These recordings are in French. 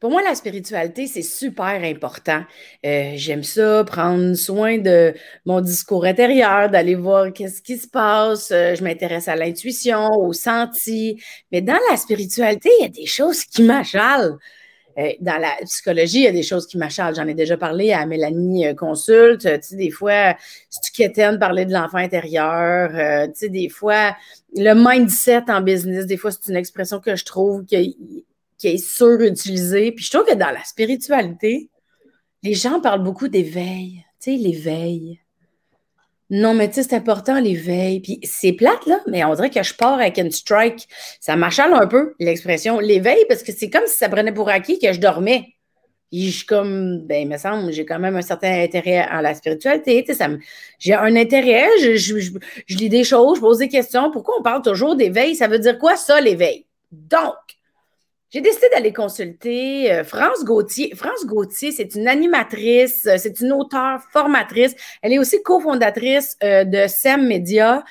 Pour moi, la spiritualité, c'est super important. Euh, j'aime ça, prendre soin de mon discours intérieur, d'aller voir qu'est-ce qui se passe. Euh, je m'intéresse à l'intuition, au senti. Mais dans la spiritualité, il y a des choses qui m'achalent. Euh, dans la psychologie, il y a des choses qui m'achalent. J'en ai déjà parlé à Mélanie Consulte. Tu sais, des fois, de parler de l'enfant intérieur. tu sais, des fois, le mindset en business, des fois, c'est une expression que je trouve qui, qui est surutilisée. Puis je trouve que dans la spiritualité, les gens parlent beaucoup d'éveil. Tu sais, l'éveil. Non, mais tu sais, c'est important, l'éveil. Puis c'est plate, là, mais on dirait que je pars avec une strike. Ça m'achale un peu, l'expression l'éveil, parce que c'est comme si ça prenait pour acquis que je dormais. Puis je suis comme, ben, il me semble, j'ai quand même un certain intérêt en la spiritualité. Tu sais, j'ai un intérêt, je, je, lis des choses, je pose des questions. Pourquoi on parle toujours d'éveil? Ça veut dire quoi, ça, l'éveil? Donc, j'ai décidé d'aller consulter euh, France Gauthier. France Gauthier, c'est une animatrice, euh, c'est une auteure, formatrice. Elle est aussi cofondatrice euh, de SEM Media.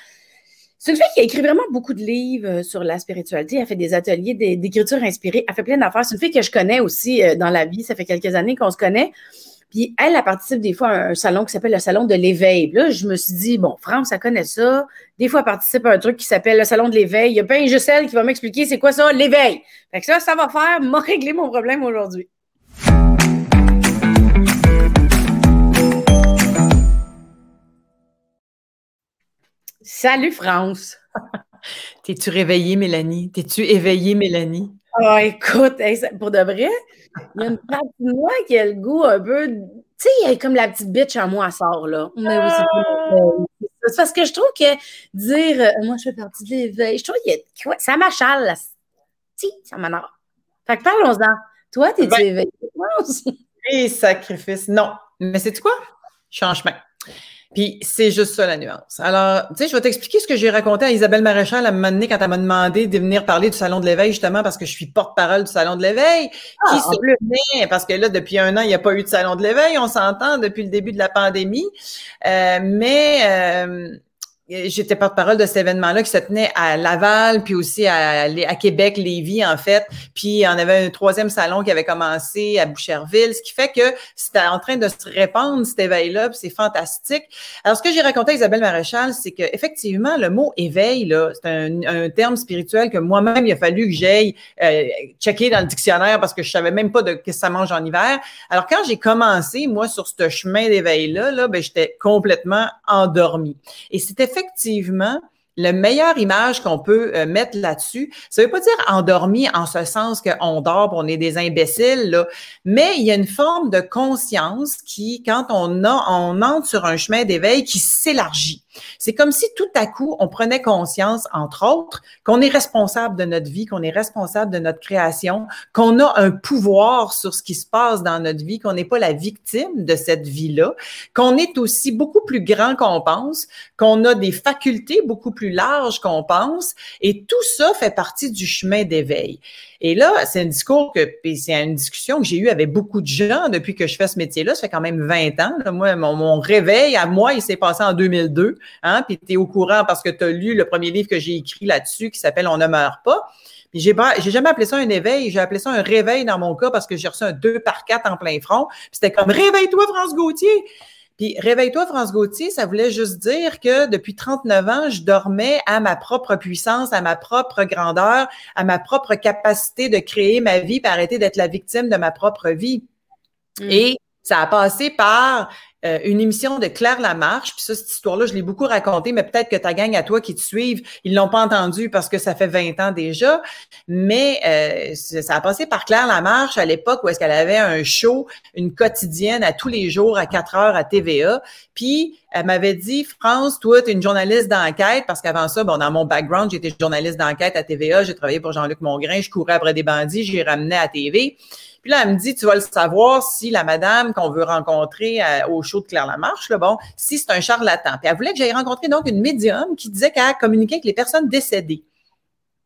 C'est une fille qui a écrit vraiment beaucoup de livres sur la spiritualité. Elle fait des ateliers d'écriture inspirée. Elle fait plein d'affaires. C'est une fille que je connais aussi dans la vie. Ça fait quelques années qu'on se connaît. Puis elle, elle participe des fois à un salon qui s'appelle le salon de l'éveil. Là, je me suis dit, bon, France, ça connaît ça. Des fois, elle participe à un truc qui s'appelle le salon de l'éveil. Il y a pas un Gisèle qui va m'expliquer c'est quoi ça, l'éveil. Fait que ça, ça va faire m'a réglé mon problème aujourd'hui. Salut France. T'es-tu réveillée, Mélanie? T'es-tu éveillée, Mélanie? Ah, écoute, pour de vrai, il y a une partie de moi qui a le goût un peu. Tu sais, il y a comme la petite bitch en moi sort, là. Ah! C'est parce que je trouve que dire euh, moi, je fais partie de l'éveil, je trouve que ça m'achale. Si, ça m'énerve. Fait que parlons-en. Toi, t'es-tu ben, éveillé? Et sacrifice. Non. Mais c'est quoi? Changement. Puis c'est juste ça la nuance. Alors, tu sais, je vais t'expliquer ce que j'ai raconté à Isabelle Maréchal à un moment donné quand elle m'a demandé de venir parler du Salon de l'éveil, justement parce que je suis porte-parole du Salon de l'éveil. qui ah, se plaît, parce que là, depuis un an, il n'y a pas eu de Salon de l'éveil, on s'entend depuis le début de la pandémie. Euh, mais euh, J'étais porte-parole de cet événement-là qui se tenait à Laval, puis aussi à, Québec, Lévis, en fait. Puis on avait un troisième salon qui avait commencé à Boucherville, ce qui fait que c'était en train de se répandre, cet éveil-là, puis c'est fantastique. Alors, ce que j'ai raconté à Isabelle Maréchal, c'est que effectivement, le mot éveil, là, c'est un, terme spirituel que moi-même, il a fallu que j'aille euh, checker dans le dictionnaire parce que je savais même pas de que ça mange en hiver. Alors, quand j'ai commencé, moi, sur ce chemin d'éveil-là, là, ben, j'étais complètement endormie. Et c'était effectivement, la meilleure image qu'on peut euh, mettre là-dessus, ça veut pas dire endormi en ce sens qu'on dort, on est des imbéciles, là, mais il y a une forme de conscience qui, quand on, a, on entre sur un chemin d'éveil, qui s'élargit. C'est comme si tout à coup, on prenait conscience, entre autres, qu'on est responsable de notre vie, qu'on est responsable de notre création, qu'on a un pouvoir sur ce qui se passe dans notre vie, qu'on n'est pas la victime de cette vie-là, qu'on est aussi beaucoup plus grand qu'on pense, qu'on a des facultés beaucoup plus larges qu'on pense, et tout ça fait partie du chemin d'éveil. Et là, c'est un discours que, c'est une discussion que j'ai eue avec beaucoup de gens depuis que je fais ce métier-là. Ça fait quand même 20 ans. Moi, mon, réveil à moi, il s'est passé en 2002. Hein, puis tu es au courant parce que tu as lu le premier livre que j'ai écrit là-dessus qui s'appelle On ne meurt pas. Puis j'ai pas, j'ai jamais appelé ça un éveil, j'ai appelé ça un réveil dans mon cas parce que j'ai reçu un 2 par 4 en plein front. Puis c'était comme réveille-toi France Gauthier. Puis réveille-toi, France Gauthier, ça voulait juste dire que depuis 39 ans, je dormais à ma propre puissance, à ma propre grandeur, à ma propre capacité de créer ma vie, pour arrêter d'être la victime de ma propre vie. Mm. Et ça a passé par euh, une émission de Claire Lamarche. Puis ça, cette histoire-là, je l'ai beaucoup racontée, mais peut-être que ta gang à toi qui te suivent, ils l'ont pas entendu parce que ça fait 20 ans déjà. Mais euh, ça a passé par Claire Lamarche à l'époque où est-ce qu'elle avait un show, une quotidienne à tous les jours à 4 heures à TVA. Puis elle m'avait dit, France, toi, tu es une journaliste d'enquête, parce qu'avant ça, bon, dans mon background, j'étais journaliste d'enquête à TVA, j'ai travaillé pour Jean-Luc Mongrain, je courais après des bandits, j'ai ramené à TV. Puis là, elle me dit, tu vas le savoir si la madame qu'on veut rencontrer euh, au de Claire Lamarche, bon, si c'est un charlatan. Puis elle voulait que j'aille rencontrer donc une médium qui disait qu'elle communiquait avec les personnes décédées.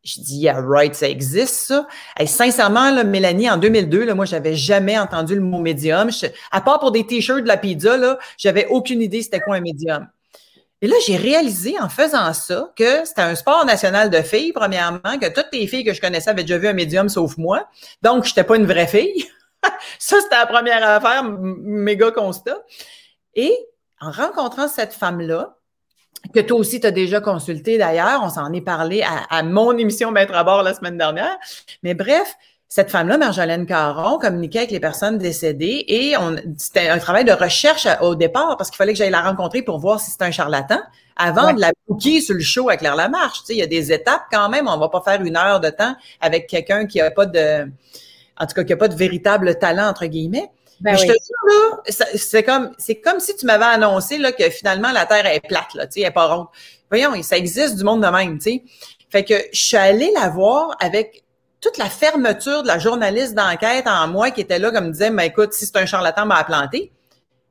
Je dis, yeah, right, ça existe, ça. Sincèrement, Mélanie, en 2002, là, moi, j'avais jamais entendu le mot médium. à part pour des t-shirts de la pizza, là, j'avais aucune idée c'était quoi un médium. Et là, j'ai réalisé en faisant ça que c'était un sport national de filles, premièrement, que toutes les filles que je connaissais avaient déjà vu un médium sauf moi. Donc, je n'étais pas une vraie fille. ça, c'était la première affaire, méga constat. Et en rencontrant cette femme-là, que toi aussi tu as déjà consulté d'ailleurs, on s'en est parlé à, mon émission Maître à bord la semaine dernière. Mais bref, cette femme-là, Marjolaine Caron, communiquait avec les personnes décédées et c'était un travail de recherche au départ parce qu'il fallait que j'aille la rencontrer pour voir si c'était un charlatan avant de la booker sur le show avec Claire Lamarche. Tu sais, il y a des étapes quand même. On va pas faire une heure de temps avec quelqu'un qui a pas de, en tout cas, qui a pas de véritable talent, entre guillemets. Ben je te dis, là, c'est comme, c'est comme si tu m'avais annoncé, là, que finalement, la Terre est plate, là, tu sais, elle est pas ronde. Voyons, ça existe du monde de même, tu sais. Fait que je suis allée la voir avec toute la fermeture de la journaliste d'enquête en moi qui était là, comme disait, mais écoute, si c'est un charlatan, m'a planté.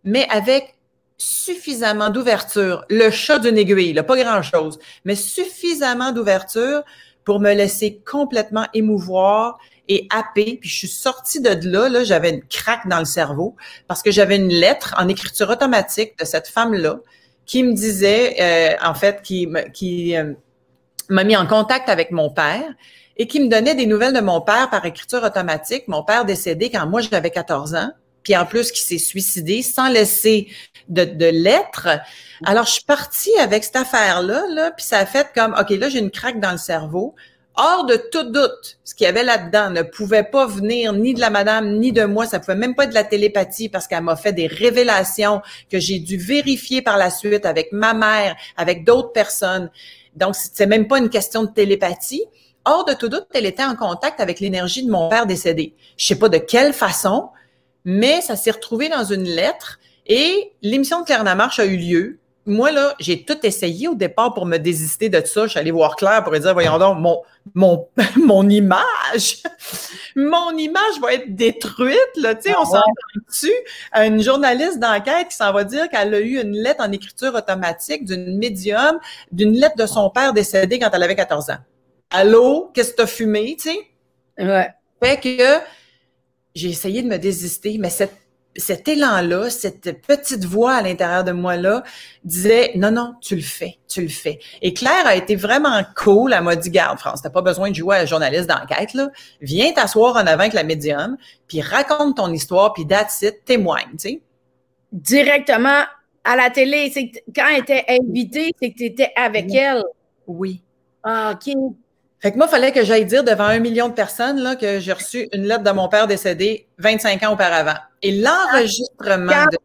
Mais avec suffisamment d'ouverture, le chat d'une aiguille, là, pas grand-chose, mais suffisamment d'ouverture pour me laisser complètement émouvoir et happer. Puis je suis sortie de là, là j'avais une craque dans le cerveau parce que j'avais une lettre en écriture automatique de cette femme-là qui me disait, euh, en fait, qui, qui euh, m'a mis en contact avec mon père et qui me donnait des nouvelles de mon père par écriture automatique. Mon père décédé quand moi j'avais 14 ans, puis en plus qui s'est suicidé sans laisser de, de lettres. Alors je suis partie avec cette affaire-là, là, puis ça a fait comme, OK, là j'ai une craque dans le cerveau. Hors de tout doute, ce qu'il y avait là-dedans ne pouvait pas venir ni de la madame ni de moi. Ça pouvait même pas être de la télépathie parce qu'elle m'a fait des révélations que j'ai dû vérifier par la suite avec ma mère, avec d'autres personnes. Donc, c'est même pas une question de télépathie. Hors de tout doute, elle était en contact avec l'énergie de mon père décédé. Je sais pas de quelle façon, mais ça s'est retrouvé dans une lettre et l'émission de Claire Namarche a eu lieu. Moi, là, j'ai tout essayé au départ pour me désister de ça. Je suis allée voir Claire pour lui dire, voyons donc, mon, mon, mon image, mon image va être détruite, là. Tu sais, on ah s'en dessus à une journaliste d'enquête qui s'en va dire qu'elle a eu une lettre en écriture automatique d'une médium, d'une lettre de son père décédé quand elle avait 14 ans. Allô, qu'est-ce que t'as fumé, tu sais? Ouais. Fait que j'ai essayé de me désister, mais cette cet élan-là, cette petite voix à l'intérieur de moi-là disait non, non, tu le fais, tu le fais. Et Claire a été vraiment cool. Elle m'a dit, garde, France, t'as pas besoin de jouer à la journaliste d'enquête, là. Viens t'asseoir en avant avec la médium, puis raconte ton histoire, puis that's it, témoigne, tu sais. Directement à la télé. C'est quand elle était invitée, c'est que tu étais avec elle. Oui. Ah, OK. Fait que moi, il fallait que j'aille dire devant un million de personnes là, que j'ai reçu une lettre de mon père décédé 25 ans auparavant. Et l'enregistrement quand, de...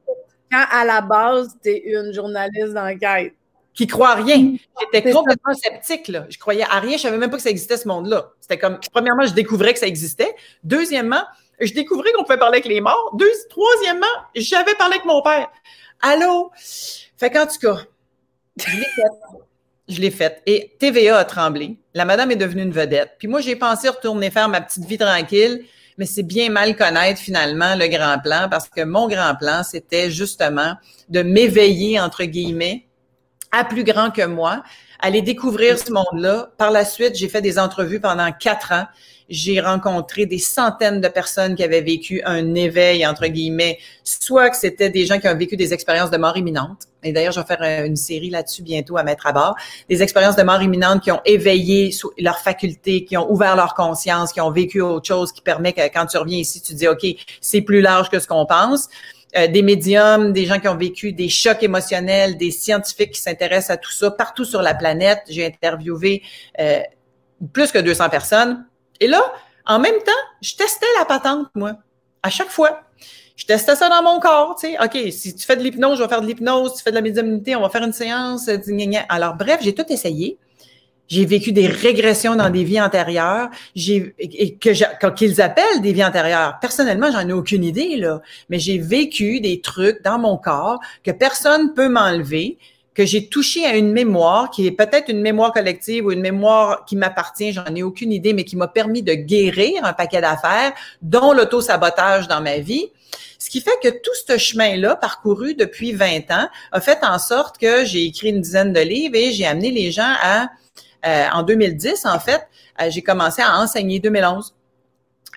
quand à la base, tu es une journaliste d'enquête. Qui croit à rien. J'étais complètement sceptique. Là. Je croyais à rien. Je savais même pas que ça existait, ce monde-là. C'était comme, premièrement, je découvrais que ça existait. Deuxièmement, je découvrais qu'on pouvait parler avec les morts. Deux, troisièmement, j'avais parlé avec mon père. Allô? Fait qu'en tout cas, je l'ai faite. Et TVA a tremblé. La madame est devenue une vedette. Puis moi, j'ai pensé retourner faire ma petite vie tranquille, mais c'est bien mal connaître finalement le grand plan parce que mon grand plan, c'était justement de m'éveiller, entre guillemets, à plus grand que moi, aller découvrir ce monde-là. Par la suite, j'ai fait des entrevues pendant quatre ans j'ai rencontré des centaines de personnes qui avaient vécu un éveil, entre guillemets, soit que c'était des gens qui ont vécu des expériences de mort imminente. Et d'ailleurs, je vais faire euh, une série là-dessus bientôt à mettre à bord. Des expériences de mort imminente qui ont éveillé leurs facultés, qui ont ouvert leur conscience, qui ont vécu autre chose, qui permet que quand tu reviens ici, tu dis, OK, c'est plus large que ce qu'on pense. Euh, des médiums, des gens qui ont vécu des chocs émotionnels, des scientifiques qui s'intéressent à tout ça partout sur la planète. J'ai interviewé euh, plus que 200 personnes et là, en même temps, je testais la patente, moi, à chaque fois. Je testais ça dans mon corps, tu sais. OK, si tu fais de l'hypnose, je vais faire de l'hypnose. Si tu fais de la médiumnité, on va faire une séance. Alors, bref, j'ai tout essayé. J'ai vécu des régressions dans des vies antérieures, j'ai que qu'ils appellent des vies antérieures. Personnellement, j'en ai aucune idée là, mais j'ai vécu des trucs dans mon corps que personne peut m'enlever que j'ai touché à une mémoire qui est peut-être une mémoire collective ou une mémoire qui m'appartient, j'en ai aucune idée, mais qui m'a permis de guérir un paquet d'affaires, dont l'auto-sabotage dans ma vie. Ce qui fait que tout ce chemin-là, parcouru depuis 20 ans, a fait en sorte que j'ai écrit une dizaine de livres et j'ai amené les gens à, euh, en 2010, en fait, euh, j'ai commencé à enseigner 2011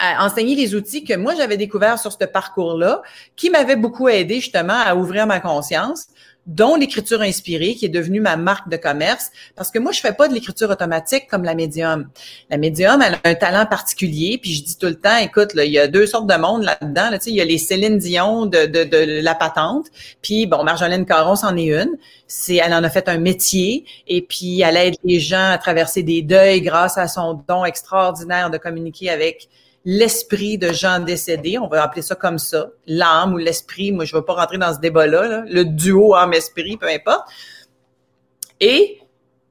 à enseigner les outils que moi j'avais découverts sur ce parcours-là, qui m'avaient beaucoup aidé justement à ouvrir ma conscience dont l'écriture inspirée, qui est devenue ma marque de commerce, parce que moi, je fais pas de l'écriture automatique comme la médium. La médium, elle a un talent particulier, puis je dis tout le temps, écoute, là, il y a deux sortes de monde là-dedans. Là, il y a les Céline Dion de, de, la patente, puis bon, Marjolaine Caron, c'en est une. C'est, elle en a fait un métier, et puis elle aide les gens à traverser des deuils grâce à son don extraordinaire de communiquer avec l'esprit de gens décédés, on va appeler ça comme ça, l'âme ou l'esprit, moi je ne vais pas rentrer dans ce débat-là, le duo âme-esprit, peu importe. Et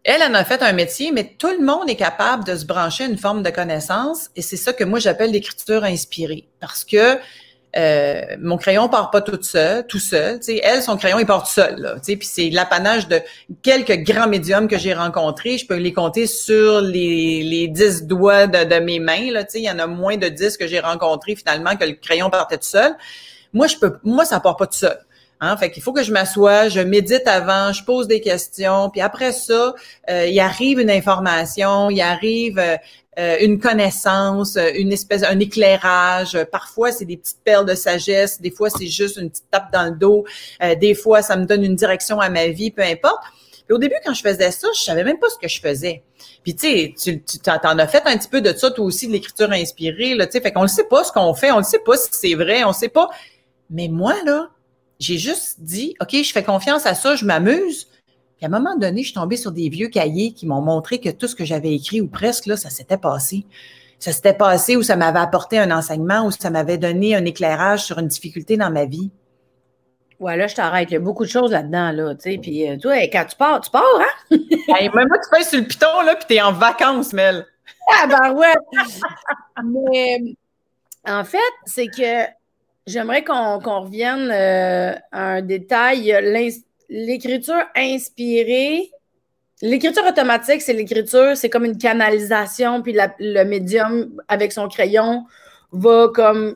elle en a fait un métier, mais tout le monde est capable de se brancher à une forme de connaissance, et c'est ça que moi j'appelle l'écriture inspirée, parce que euh, mon crayon part pas tout seul, tout seul. sais, elle, son crayon, il part tout seul. Puis c'est l'apanage de quelques grands médiums que j'ai rencontrés. Je peux les compter sur les, les dix doigts de, mes mains. Là, il y en a moins de dix que j'ai rencontrés finalement que le crayon partait tout seul. Moi, je peux, moi, ça part pas tout seul. Hein? Fait qu'il faut que je m'assoie, je médite avant, je pose des questions, puis après ça, euh, il arrive une information, il arrive euh, une connaissance, euh, une espèce, un éclairage. Parfois, c'est des petites perles de sagesse. Des fois, c'est juste une petite tape dans le dos. Euh, des fois, ça me donne une direction à ma vie, peu importe. Puis au début, quand je faisais ça, je savais même pas ce que je faisais. Puis tu sais, tu, as fait un petit peu de ça, toi aussi, de l'écriture inspirée, là, tu sais. Fait qu'on ne sait pas ce qu'on fait, on ne sait pas si c'est vrai, on ne sait pas. Mais moi, là, j'ai juste dit, OK, je fais confiance à ça, je m'amuse à un moment donné, je suis tombée sur des vieux cahiers qui m'ont montré que tout ce que j'avais écrit, ou presque, là, ça s'était passé. Ça s'était passé ou ça m'avait apporté un enseignement ou ça m'avait donné un éclairage sur une difficulté dans ma vie. Ouais, là, je t'arrête. Il y a beaucoup de choses là-dedans, là, tu sais. Puis euh, toi, quand tu pars, tu pars, hein? même moi, tu fais sur le piton, là, puis t'es en vacances, Mel. Ah, ben ouais! Mais en fait, c'est que j'aimerais qu'on revienne euh, à un détail l'écriture inspirée, l'écriture automatique, c'est l'écriture, c'est comme une canalisation, puis le médium avec son crayon va comme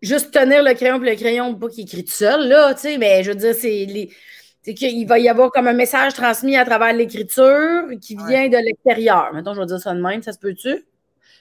juste tenir le crayon, puis le crayon, pas qu'il écrit tout seul, là, tu sais, mais je veux dire, c'est qu'il va y avoir comme un message transmis à travers l'écriture qui vient de l'extérieur. Maintenant, je vais dire ça de même, ça se peut-tu?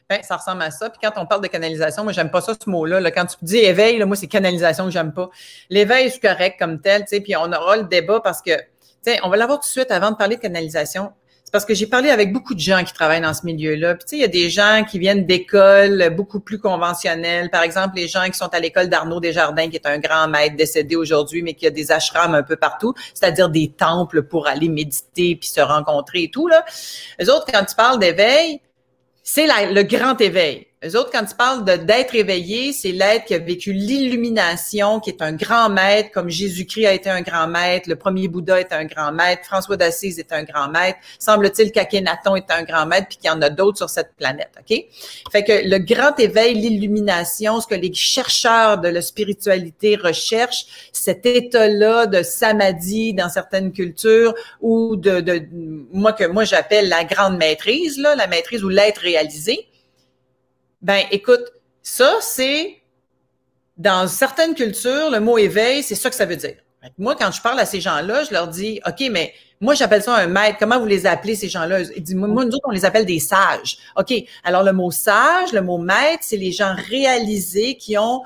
Ben, ça ressemble à ça. Puis quand on parle de canalisation, moi, j'aime pas ça, ce mot-là. Quand tu dis éveil, là, moi, c'est canalisation que j'aime pas. L'éveil, c'est correct comme tel, tu sais, puis on aura le débat parce que, tu sais, on va l'avoir tout de suite avant de parler de canalisation. C'est parce que j'ai parlé avec beaucoup de gens qui travaillent dans ce milieu-là. Puis, tu sais, il y a des gens qui viennent d'écoles beaucoup plus conventionnelles. Par exemple, les gens qui sont à l'école d'Arnaud Desjardins, qui est un grand maître décédé aujourd'hui, mais qui a des ashrams un peu partout, c'est-à-dire des temples pour aller méditer puis se rencontrer et tout, là. Les autres, quand tu parles d'éveil, c'est le grand éveil. Les autres, quand ils parlent d'être éveillé, c'est l'être qui a vécu l'illumination, qui est un grand maître, comme Jésus-Christ a été un grand maître, le premier Bouddha est un grand maître, François d'Assise est un grand maître, semble-t-il qu'Akhenaton est un grand maître, puis qu'il y en a d'autres sur cette planète, OK? Fait que le grand éveil, l'illumination, ce que les chercheurs de la spiritualité recherchent, cet état-là de samadhi dans certaines cultures, ou de, de moi que moi j'appelle la grande maîtrise, là, la maîtrise ou l'être réalisé, ben, écoute, ça, c'est dans certaines cultures, le mot éveil, c'est ça que ça veut dire. Moi, quand je parle à ces gens-là, je leur dis, OK, mais moi, j'appelle ça un maître. Comment vous les appelez, ces gens-là? Ils disent, moi, nous autres, on les appelle des sages. OK. Alors, le mot sage, le mot maître, c'est les gens réalisés qui ont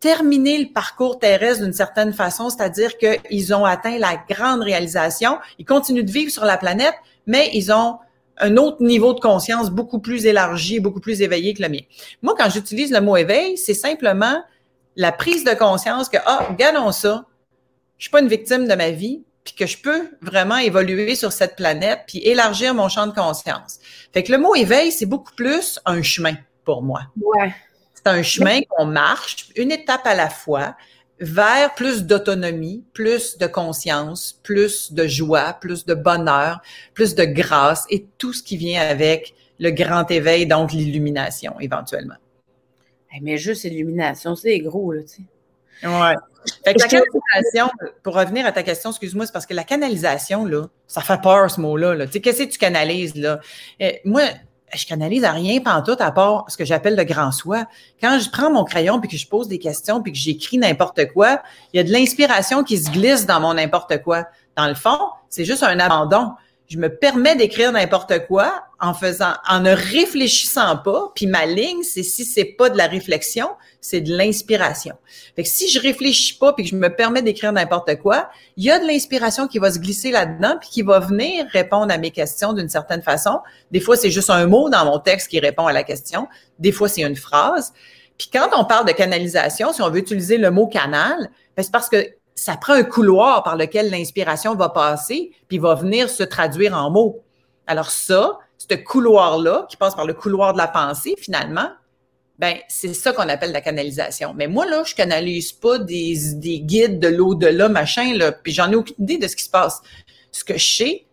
terminé le parcours terrestre d'une certaine façon, c'est-à-dire qu'ils ont atteint la grande réalisation. Ils continuent de vivre sur la planète, mais ils ont un autre niveau de conscience beaucoup plus élargi, beaucoup plus éveillé que le mien. Moi, quand j'utilise le mot éveil, c'est simplement la prise de conscience que, ah, regardons ça, je suis pas une victime de ma vie, puis que je peux vraiment évoluer sur cette planète, puis élargir mon champ de conscience. Fait que le mot éveil, c'est beaucoup plus un chemin pour moi. Ouais. C'est un chemin qu'on marche, une étape à la fois, vers plus d'autonomie, plus de conscience, plus de joie, plus de bonheur, plus de grâce et tout ce qui vient avec le grand éveil, donc l'illumination éventuellement. Mais juste l'illumination, c'est gros, là, tu sais. Ouais. Fait que la canalisation, pour revenir à ta question, excuse-moi, c'est parce que la canalisation, là, ça fait peur, ce mot-là. Là. Tu sais, qu'est-ce que tu canalises, là? Et moi, je canalise à rien tout à part ce que j'appelle le grand soi. Quand je prends mon crayon puis que je pose des questions puis que j'écris n'importe quoi, il y a de l'inspiration qui se glisse dans mon n'importe quoi. Dans le fond, c'est juste un abandon. Je me permets d'écrire n'importe quoi en faisant, en ne réfléchissant pas. Puis ma ligne, c'est si c'est pas de la réflexion, c'est de l'inspiration. Fait si je réfléchis pas puis que je me permets d'écrire n'importe quoi, il y a de l'inspiration qui va se glisser là-dedans puis qui va venir répondre à mes questions d'une certaine façon. Des fois, c'est juste un mot dans mon texte qui répond à la question. Des fois, c'est une phrase. Puis quand on parle de canalisation, si on veut utiliser le mot canal, ben, c'est parce que ça prend un couloir par lequel l'inspiration va passer, puis va venir se traduire en mots. Alors ça, ce couloir-là, qui passe par le couloir de la pensée, finalement, ben c'est ça qu'on appelle la canalisation. Mais moi, là, je canalise pas des, des guides de l'au-delà, machin, puis j'en ai aucune idée de ce qui se passe. Ce que je sais,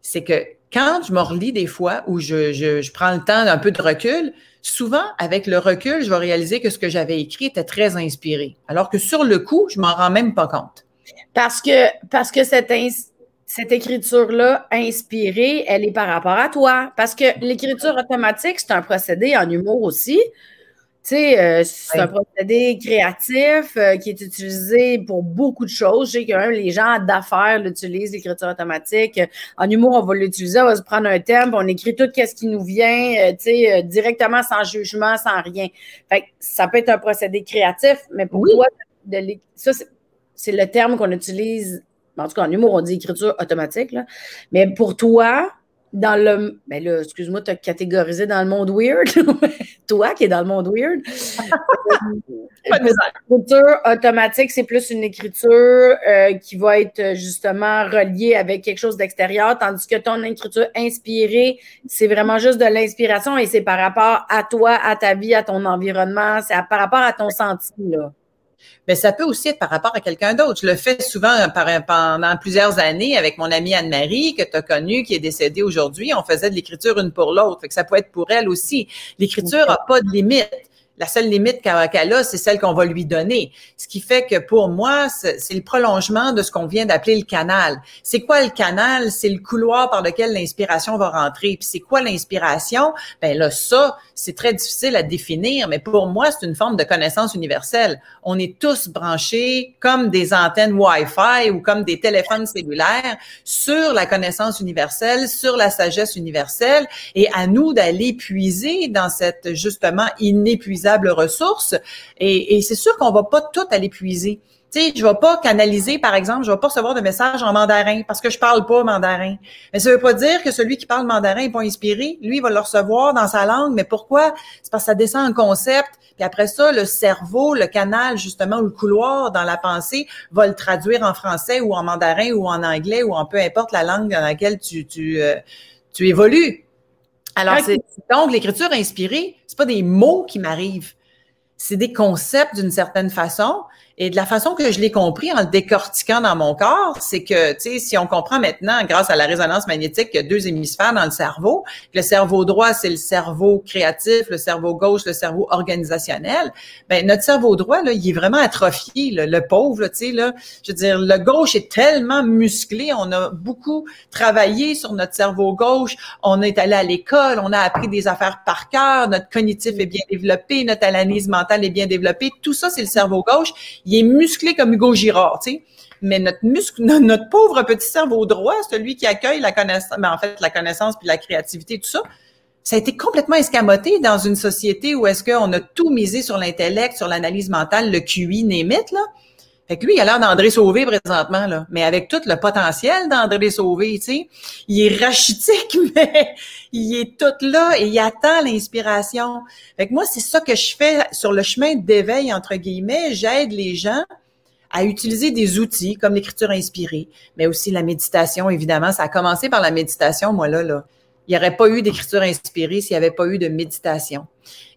c'est que quand je me relis des fois, je, je prends le temps d'un peu de recul, souvent, avec le recul, je vais réaliser que ce que j'avais écrit était très inspiré. Alors que sur le coup, je m'en rends même pas compte. Parce que, parce que cette, cette écriture-là inspirée, elle est par rapport à toi. Parce que l'écriture automatique, c'est un procédé en humour aussi. Tu sais, euh, c'est un procédé créatif euh, qui est utilisé pour beaucoup de choses. Je sais que même les gens d'affaires l'utilisent, l'écriture automatique. En humour, on va l'utiliser, on va se prendre un thème, on écrit tout ce qui nous vient, euh, tu sais, directement, sans jugement, sans rien. Fait que ça peut être un procédé créatif, mais pour toi, ça, c'est le terme qu'on utilise. En tout cas, en humour, on dit écriture automatique. Là. Mais pour toi, dans le. Ben là, excuse-moi, tu as catégorisé dans le monde weird. Toi qui es dans le monde weird. L'écriture automatique, c'est plus une écriture euh, qui va être justement reliée avec quelque chose d'extérieur, tandis que ton écriture inspirée, c'est vraiment juste de l'inspiration et c'est par rapport à toi, à ta vie, à ton environnement, c'est par rapport à ton sentiment. Mais ça peut aussi être par rapport à quelqu'un d'autre. Je le fais souvent pendant plusieurs années avec mon amie Anne-Marie, que tu as connue, qui est décédée aujourd'hui. On faisait de l'écriture une pour l'autre. Ça peut être pour elle aussi. L'écriture n'a pas de limite. La seule limite qu'elle a, c'est celle qu'on va lui donner. Ce qui fait que pour moi, c'est le prolongement de ce qu'on vient d'appeler le canal. C'est quoi le canal? C'est le couloir par lequel l'inspiration va rentrer. Puis c'est quoi l'inspiration? Ben là, ça, c'est très difficile à définir, mais pour moi, c'est une forme de connaissance universelle. On est tous branchés comme des antennes Wi-Fi ou comme des téléphones cellulaires sur la connaissance universelle, sur la sagesse universelle, et à nous d'aller puiser dans cette justement inépuisable Et, c'est sûr qu'on va pas tout aller puiser. Tu sais, je vais pas canaliser, par exemple, je vais pas recevoir de messages en mandarin parce que je parle pas mandarin. Mais ça veut pas dire que celui qui parle mandarin est pas inspiré. Lui, il va le recevoir dans sa langue. Mais pourquoi? C'est parce que ça descend en concept. Puis après ça, le cerveau, le canal, justement, ou le couloir dans la pensée va le traduire en français ou en mandarin ou en anglais ou en peu importe la langue dans laquelle tu, tu, euh, tu évolues. Alors, c'est, donc, l'écriture inspirée, c'est pas des mots qui m'arrivent. C'est des concepts d'une certaine façon et de la façon que je l'ai compris en le décortiquant dans mon corps, c'est que, tu sais, si on comprend maintenant, grâce à la résonance magnétique, qu'il y a deux hémisphères dans le cerveau, le cerveau droit, c'est le cerveau créatif, le cerveau gauche, le cerveau organisationnel, ben notre cerveau droit, là, il est vraiment atrophié, le pauvre, tu sais, là. Je veux dire, le gauche est tellement musclé, on a beaucoup travaillé sur notre cerveau gauche, on est allé à l'école, on a appris des affaires par cœur, notre cognitif est bien développé, notre analyse mentale est bien développée, tout ça, c'est le cerveau gauche il est musclé comme Hugo Girard, tu. Mais notre muscle, notre pauvre petit cerveau droit, celui qui accueille la connaissance, ben en fait, la connaissance puis la créativité, tout ça, ça a été complètement escamoté dans une société où est-ce qu'on a tout misé sur l'intellect, sur l'analyse mentale, le QI, némite, là. Fait que lui, il a l'air d'André Sauvé présentement, là. Mais avec tout le potentiel d'André Sauvé, tu sais. Il est rachitique, mais il est tout là et il attend l'inspiration. Fait que moi, c'est ça que je fais sur le chemin d'éveil, entre guillemets. J'aide les gens à utiliser des outils comme l'écriture inspirée, mais aussi la méditation, évidemment. Ça a commencé par la méditation, moi, là, là il n'y aurait pas eu d'écriture inspirée s'il n'y avait pas eu de méditation.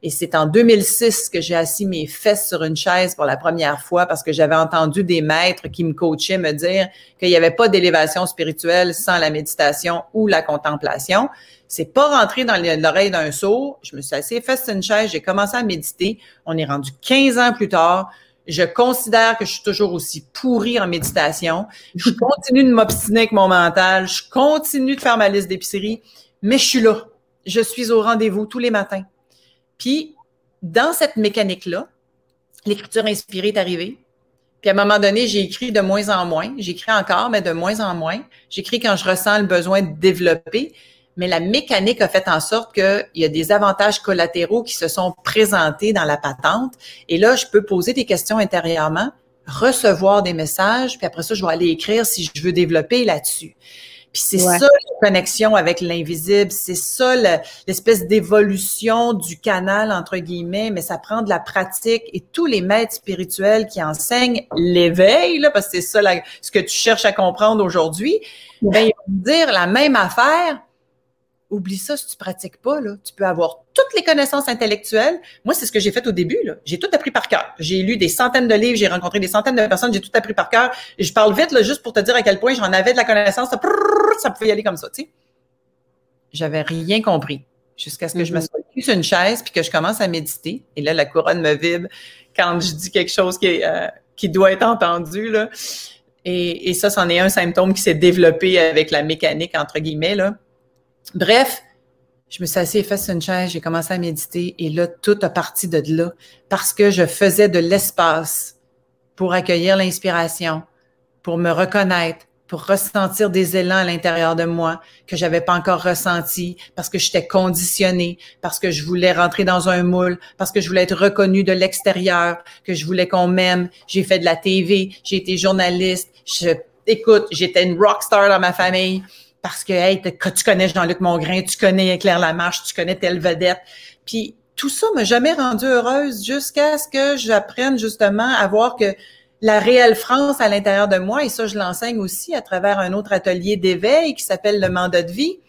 Et c'est en 2006 que j'ai assis mes fesses sur une chaise pour la première fois parce que j'avais entendu des maîtres qui me coachaient me dire qu'il n'y avait pas d'élévation spirituelle sans la méditation ou la contemplation. C'est pas rentré dans l'oreille d'un sourd. Je me suis assis fesses sur une chaise, j'ai commencé à méditer. On est rendu 15 ans plus tard. Je considère que je suis toujours aussi pourri en méditation. Je continue de m'obstiner avec mon mental. Je continue de faire ma liste d'épicerie mais je suis là. Je suis au rendez-vous tous les matins. Puis, dans cette mécanique-là, l'écriture inspirée est arrivée. Puis à un moment donné, j'ai écrit de moins en moins. J'écris encore, mais de moins en moins. J'écris quand je ressens le besoin de développer. Mais la mécanique a fait en sorte qu'il y a des avantages collatéraux qui se sont présentés dans la patente. Et là, je peux poser des questions intérieurement, recevoir des messages, puis après ça, je vais aller écrire si je veux développer là-dessus. Puis c'est ça la connexion avec l'invisible, c'est ça l'espèce d'évolution du canal entre guillemets, mais ça prend de la pratique. Et tous les maîtres spirituels qui enseignent l'éveil là, parce que c'est ça ce que tu cherches à comprendre aujourd'hui, ben ils vont dire la même affaire, Oublie ça si tu pratiques pas, là. Tu peux avoir toutes les connaissances intellectuelles. Moi, c'est ce que j'ai fait au début, là. J'ai tout appris par cœur. J'ai lu des centaines de livres, j'ai rencontré des centaines de personnes, j'ai tout appris par cœur. Je parle vite, là, juste pour te dire à quel point j'en avais de la connaissance. Ça, pouvait y aller comme ça, tu sais. J'avais rien compris. Jusqu'à ce que je me mm-hmm. sois sur une chaise puis que je commence à méditer. Et là, la couronne me vibre quand je dis quelque chose qui, euh, qui doit être entendu, là. Et, et ça, c'en est un symptôme qui s'est développé avec la mécanique, entre guillemets, là Bref, je me suis assise face à une chaise, j'ai commencé à méditer et là, tout a parti de là parce que je faisais de l'espace pour accueillir l'inspiration, pour me reconnaître, pour ressentir des élans à l'intérieur de moi que j'avais pas encore ressenti parce que j'étais conditionnée, parce que je voulais rentrer dans un moule, parce que je voulais être reconnue de l'extérieur, que je voulais qu'on m'aime. J'ai fait de la TV, j'ai été journaliste, écoute, j'étais une rockstar dans ma famille parce que hey, tu connais Jean-Luc Mongrain, tu connais Claire Lamarche, tu connais telle vedette. Puis tout ça m'a jamais rendue heureuse jusqu'à ce que j'apprenne justement à voir que la réelle France à l'intérieur de moi, et ça je l'enseigne aussi à travers un autre atelier d'éveil qui s'appelle le mandat de vie.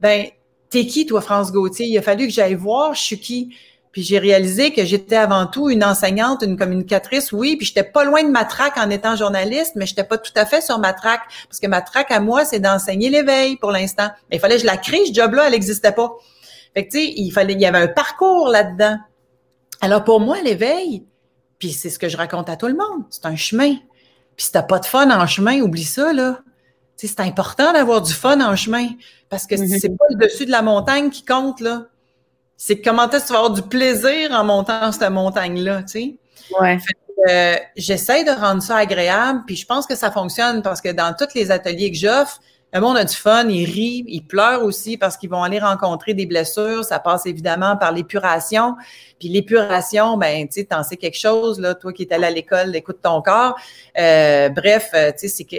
Ben, t'es qui toi, France Gauthier? Il a fallu que j'aille voir je suis qui? Puis j'ai réalisé que j'étais avant tout une enseignante, une communicatrice, oui, puis j'étais pas loin de ma traque en étant journaliste, mais j'étais pas tout à fait sur ma traque parce que ma traque à moi, c'est d'enseigner l'éveil pour l'instant. Mais il fallait que je la crée, ce job-là, elle n'existait pas. Fait que tu sais, il fallait il y avait un parcours là-dedans. Alors pour moi l'éveil, puis c'est ce que je raconte à tout le monde, c'est un chemin. Puis si t'as pas de fun en chemin, oublie ça là. Tu sais, c'est important d'avoir du fun en chemin parce que mm-hmm. c'est pas le dessus de la montagne qui compte là c'est comment est-ce que tu vas avoir du plaisir en montant cette montagne-là, tu sais? Ouais. Euh, j'essaie de rendre ça agréable, puis je pense que ça fonctionne parce que dans tous les ateliers que j'offre, le monde a du fun, il rit, il pleure aussi parce qu'ils vont aller rencontrer des blessures. Ça passe évidemment par l'épuration. Puis l'épuration, ben, tu sais, t'en sais quelque chose, là, toi qui es allé à l'école, écoute ton corps. Euh, bref, euh, tu sais, c'est que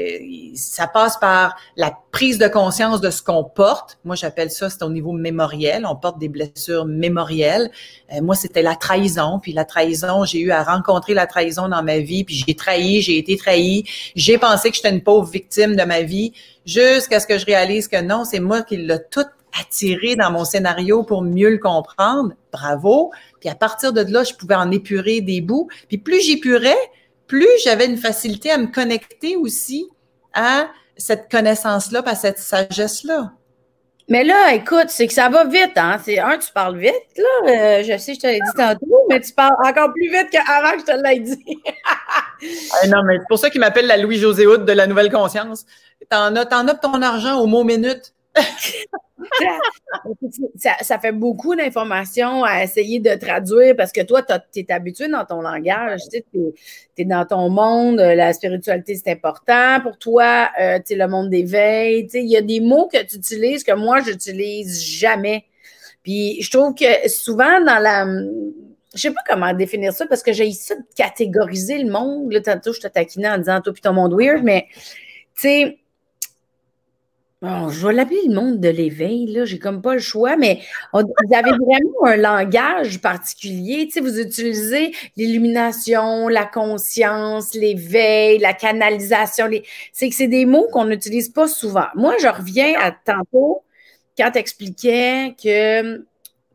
ça passe par la prise de conscience de ce qu'on porte. Moi, j'appelle ça, c'est au niveau mémoriel. On porte des blessures mémorielles. Euh, moi, c'était la trahison. Puis la trahison, j'ai eu à rencontrer la trahison dans ma vie. Puis j'ai trahi, j'ai été trahi. J'ai pensé que j'étais une pauvre victime de ma vie jusqu'à ce que je réalise que non, c'est moi qui l'ai tout attiré dans mon scénario pour mieux le comprendre. Bravo. Puis à partir de là, je pouvais en épurer des bouts. Puis plus j'épurais, plus j'avais une facilité à me connecter aussi à cette connaissance-là, à cette sagesse-là. Mais là, écoute, c'est que ça va vite, hein? C'est un, tu parles vite, là. Euh, je sais, je te l'ai dit tantôt, mais tu parles encore plus vite qu'avant que je te l'ai dit. Ah, non, mais c'est pour ça qu'il m'appelle la Louis-José de la Nouvelle Conscience. T'en as, t'en as ton argent au mot minute. ça, fait beaucoup d'informations à essayer de traduire parce que toi, tu es habitué dans ton langage, tu es, dans ton monde, la spiritualité, c'est important pour toi, euh, tu le monde d'éveil. Il y a des mots que tu utilises que moi, j'utilise jamais. Puis je trouve que souvent dans la. Je sais pas comment définir ça parce que j'ai essayé de catégoriser le monde. Tantôt, je te taquinais en disant toi puis ton monde weird, mais tu sais je vais l'appeler le monde de l'éveil, là. J'ai comme pas le choix, mais vous avez vraiment un langage particulier. Tu sais, vous utilisez l'illumination, la conscience, l'éveil, la canalisation. C'est que c'est des mots qu'on n'utilise pas souvent. Moi, je reviens à tantôt quand tu expliquais que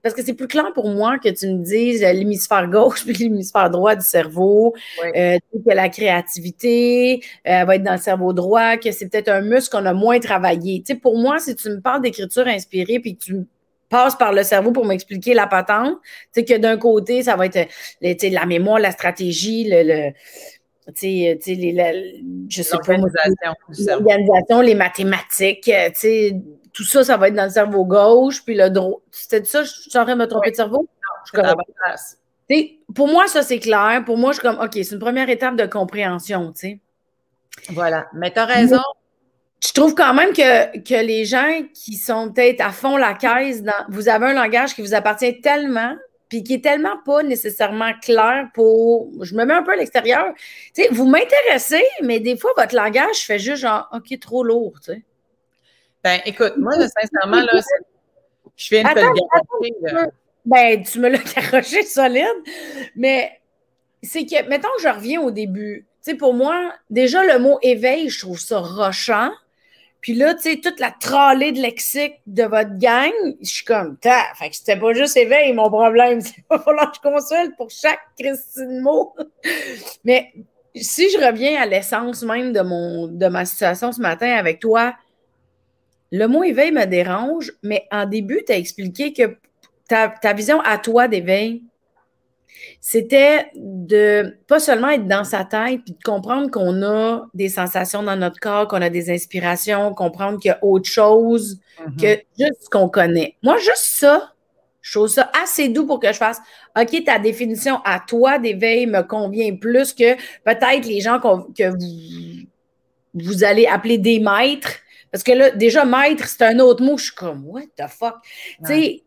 parce que c'est plus clair pour moi que tu me dises euh, l'hémisphère gauche puis l'hémisphère droit du cerveau, euh, que la créativité euh, va être dans le cerveau droit, que c'est peut-être un muscle qu'on a moins travaillé. Tu sais, pour moi, si tu me parles d'écriture inspirée puis que tu passes par le cerveau pour m'expliquer la patente, tu sais, que d'un côté, ça va être la mémoire, la stratégie, le, le tu sais, les, je sais pas, l'organisation, les mathématiques, tu sais, tout ça, ça va être dans le cerveau gauche, puis le droit. C'était ça, je suis en train de me tromper de cerveau? Non, je connais pour moi, ça, c'est clair. Pour moi, je suis comme, OK, c'est une première étape de compréhension, tu sais. Voilà. Mais tu as raison. Je trouve quand même que, que les gens qui sont peut-être à fond la caisse, dans, vous avez un langage qui vous appartient tellement, puis qui est tellement pas nécessairement clair pour. Je me mets un peu à l'extérieur. Tu sais, vous m'intéressez, mais des fois, votre langage fait juste genre, OK, trop lourd, tu sais. Ben, écoute, moi, sincèrement, là, je viens de te le garocher. Ben, tu me l'as garoché solide, mais c'est que, mettons que je reviens au début. Tu sais, pour moi, déjà, le mot éveil, je trouve ça rochant. Puis là, tu sais, toute la tralée de lexique de votre gang, je suis comme, ta, fait que c'était pas juste éveil, mon problème. Il va falloir que je consulte pour chaque Christine mot. Mais si je reviens à l'essence même de, mon, de ma situation ce matin avec toi, le mot éveil me dérange, mais en début, tu as expliqué que ta, ta vision à toi d'éveil, c'était de pas seulement être dans sa tête, puis de comprendre qu'on a des sensations dans notre corps, qu'on a des inspirations, comprendre qu'il y a autre chose mm-hmm. que juste ce qu'on connaît. Moi, juste ça, je trouve ça assez doux pour que je fasse OK, ta définition à toi d'éveil me convient plus que peut-être les gens que vous, vous allez appeler des maîtres. Parce que là, déjà, maître, c'est un autre mot. Je suis comme, what the fuck? Tu sais,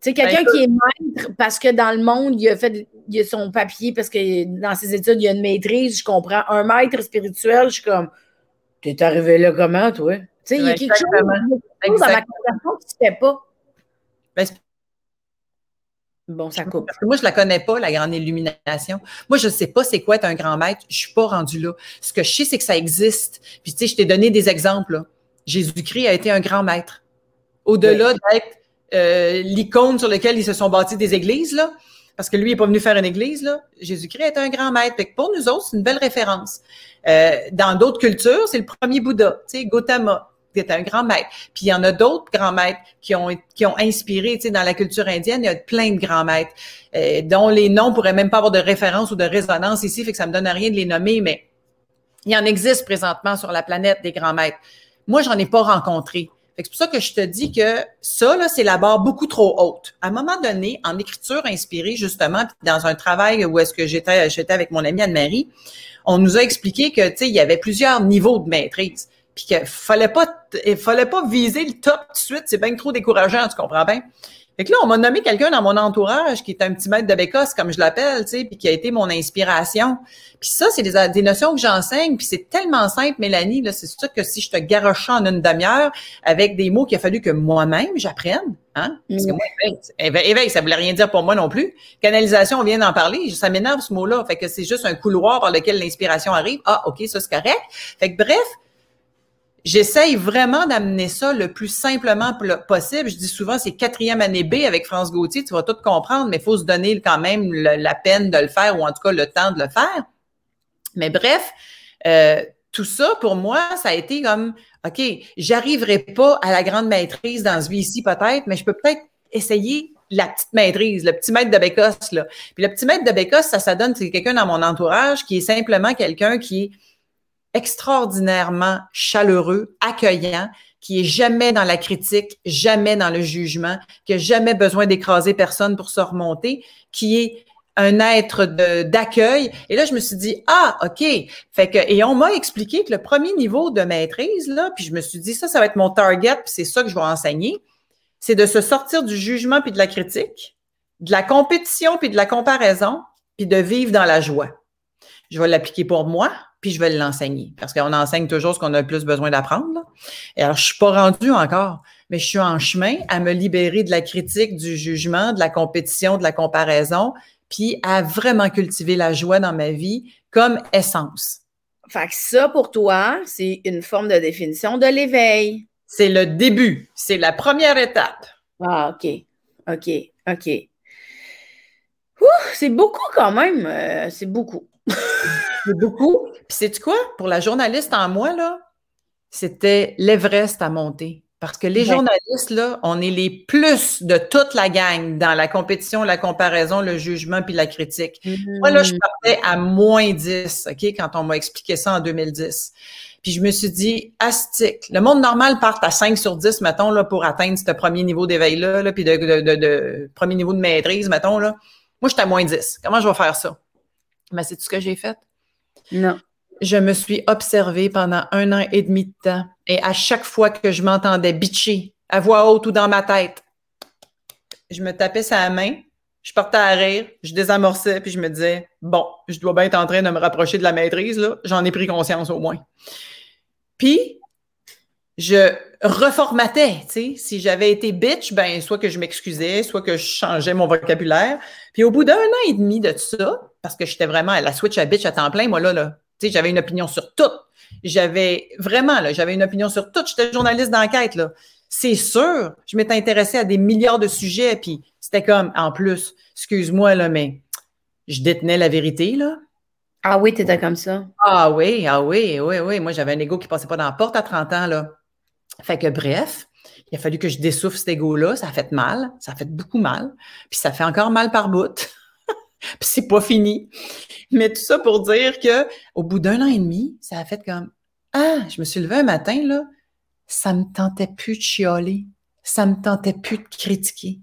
c'est quelqu'un ben, qui est maître parce que dans le monde, il a fait il a son papier parce que dans ses études, il y a une maîtrise, je comprends. Un maître spirituel, je suis comme T'es arrivé là comment, toi? Tu sais, il y a quelque chose, dans ma conversation que tu ne fais pas. Ben, bon, ça coupe. Parce que moi, je ne la connais pas, la grande illumination. Moi, je ne sais pas c'est quoi être un grand maître. Je ne suis pas rendu là. Ce que je sais, c'est que ça existe. Puis, tu sais, je t'ai donné des exemples. Jésus-Christ a été un grand maître. Au-delà d'être euh, l'icône sur laquelle ils se sont bâtis des églises, là, parce que lui n'est pas venu faire une église, là. Jésus-Christ est un grand maître. Fait pour nous autres, c'est une belle référence. Euh, dans d'autres cultures, c'est le premier Bouddha, tu sais, Gautama, qui était un grand maître. Puis il y en a d'autres grands maîtres qui ont qui ont inspiré, tu sais, dans la culture indienne, il y a plein de grands maîtres euh, dont les noms pourraient même pas avoir de référence ou de résonance ici, fait que ça me donne rien de les nommer, mais il y en existe présentement sur la planète des grands maîtres. Moi, j'en ai pas rencontré. C'est pour ça que je te dis que ça, c'est la barre beaucoup trop haute. À un moment donné, en écriture inspirée, justement, dans un travail où est-ce que j'étais, j'étais avec mon amie Anne-Marie, on nous a expliqué que, tu sais, il y avait plusieurs niveaux de maîtrise. Puis qu'il fallait pas, il fallait pas viser le top tout de suite. C'est bien trop décourageant, tu comprends bien? Fait que là, on m'a nommé quelqu'un dans mon entourage qui est un petit maître de bécosse, comme je l'appelle, tu sais, puis qui a été mon inspiration. Puis ça, c'est des, des, notions que j'enseigne, puis c'est tellement simple, Mélanie, là, c'est sûr que si je te garochais en une demi-heure avec des mots qu'il a fallu que moi-même j'apprenne, hein? Parce que moi, éveil, éveil, ça voulait rien dire pour moi non plus. Canalisation, on vient d'en parler, ça m'énerve ce mot-là. Fait que c'est juste un couloir par lequel l'inspiration arrive. Ah, OK, ça c'est correct. Fait que bref, J'essaye vraiment d'amener ça le plus simplement possible. Je dis souvent, c'est quatrième année B avec France Gauthier, tu vas tout comprendre, mais il faut se donner quand même la peine de le faire ou en tout cas le temps de le faire. Mais bref, euh, tout ça, pour moi, ça a été comme, OK, j'arriverai pas à la grande maîtrise dans ce vie-ci peut-être, mais je peux peut-être essayer la petite maîtrise, le petit maître de Bécosse, là. Puis le petit maître de Bécosse, ça, ça donne, c'est quelqu'un dans mon entourage qui est simplement quelqu'un qui extraordinairement chaleureux, accueillant, qui est jamais dans la critique, jamais dans le jugement, qui a jamais besoin d'écraser personne pour se remonter, qui est un être d'accueil. Et là, je me suis dit, ah, OK. Fait et on m'a expliqué que le premier niveau de maîtrise, là, puis je me suis dit, ça, ça va être mon target, puis c'est ça que je vais enseigner, c'est de se sortir du jugement puis de la critique, de la compétition puis de la comparaison, puis de vivre dans la joie. Je vais l'appliquer pour moi, puis je vais l'enseigner. Parce qu'on enseigne toujours ce qu'on a le plus besoin d'apprendre. Et alors, je suis pas rendue encore, mais je suis en chemin à me libérer de la critique, du jugement, de la compétition, de la comparaison, puis à vraiment cultiver la joie dans ma vie comme essence. Fait que ça, pour toi, c'est une forme de définition de l'éveil. C'est le début. C'est la première étape. Ah, OK. OK. OK. c'est beaucoup quand même. Euh, c'est beaucoup. c'est beaucoup. Puis sais-tu quoi? Pour la journaliste en moi, là, c'était l'Everest à monter. Parce que les journalistes, là, on est les plus de toute la gang dans la compétition, la comparaison, le jugement puis la critique. Moi, là, je mm. partais à moins 10, OK, quand on m'a expliqué ça en 2010. Puis je me suis dit, astique. Le monde normal part à 5 sur 10, mettons, là, pour atteindre ce premier niveau d'éveil-là, là, puis de, de, de, premier niveau de maîtrise, mettons, là. Moi, je suis à moins 10. Comment je vais faire ça? Mais c'est tout ce que j'ai fait? Non. Je me suis observée pendant un an et demi de temps. Et à chaque fois que je m'entendais bitcher à voix haute ou dans ma tête, je me tapais sa main, je partais à rire, je désamorçais, puis je me disais, bon, je dois bien être en train de me rapprocher de la maîtrise, là. J'en ai pris conscience au moins. Puis, je reformatais, tu. Si j'avais été bitch, ben, soit que je m'excusais, soit que je changeais mon vocabulaire. Puis au bout d'un an et demi de ça, parce que j'étais vraiment à la switch à bitch à temps plein, moi, là, là, tu sais, j'avais une opinion sur tout. J'avais, vraiment, là, j'avais une opinion sur tout. J'étais journaliste d'enquête, là. C'est sûr, je m'étais intéressée à des milliards de sujets, puis c'était comme, en plus, excuse-moi, là, mais je détenais la vérité, là. Ah oui, t'étais comme ça. Ah oui, ah oui, oui, oui. Moi, j'avais un ego qui passait pas dans la porte à 30 ans, là. Fait que bref, il a fallu que je dessouffle cet ego-là. Ça a fait mal. Ça a fait beaucoup mal. Puis ça fait encore mal par bout. Puis c'est pas fini. Mais tout ça pour dire que au bout d'un an et demi, ça a fait comme Ah, je me suis levée un matin, là, ça me tentait plus de chialer. Ça me tentait plus de critiquer.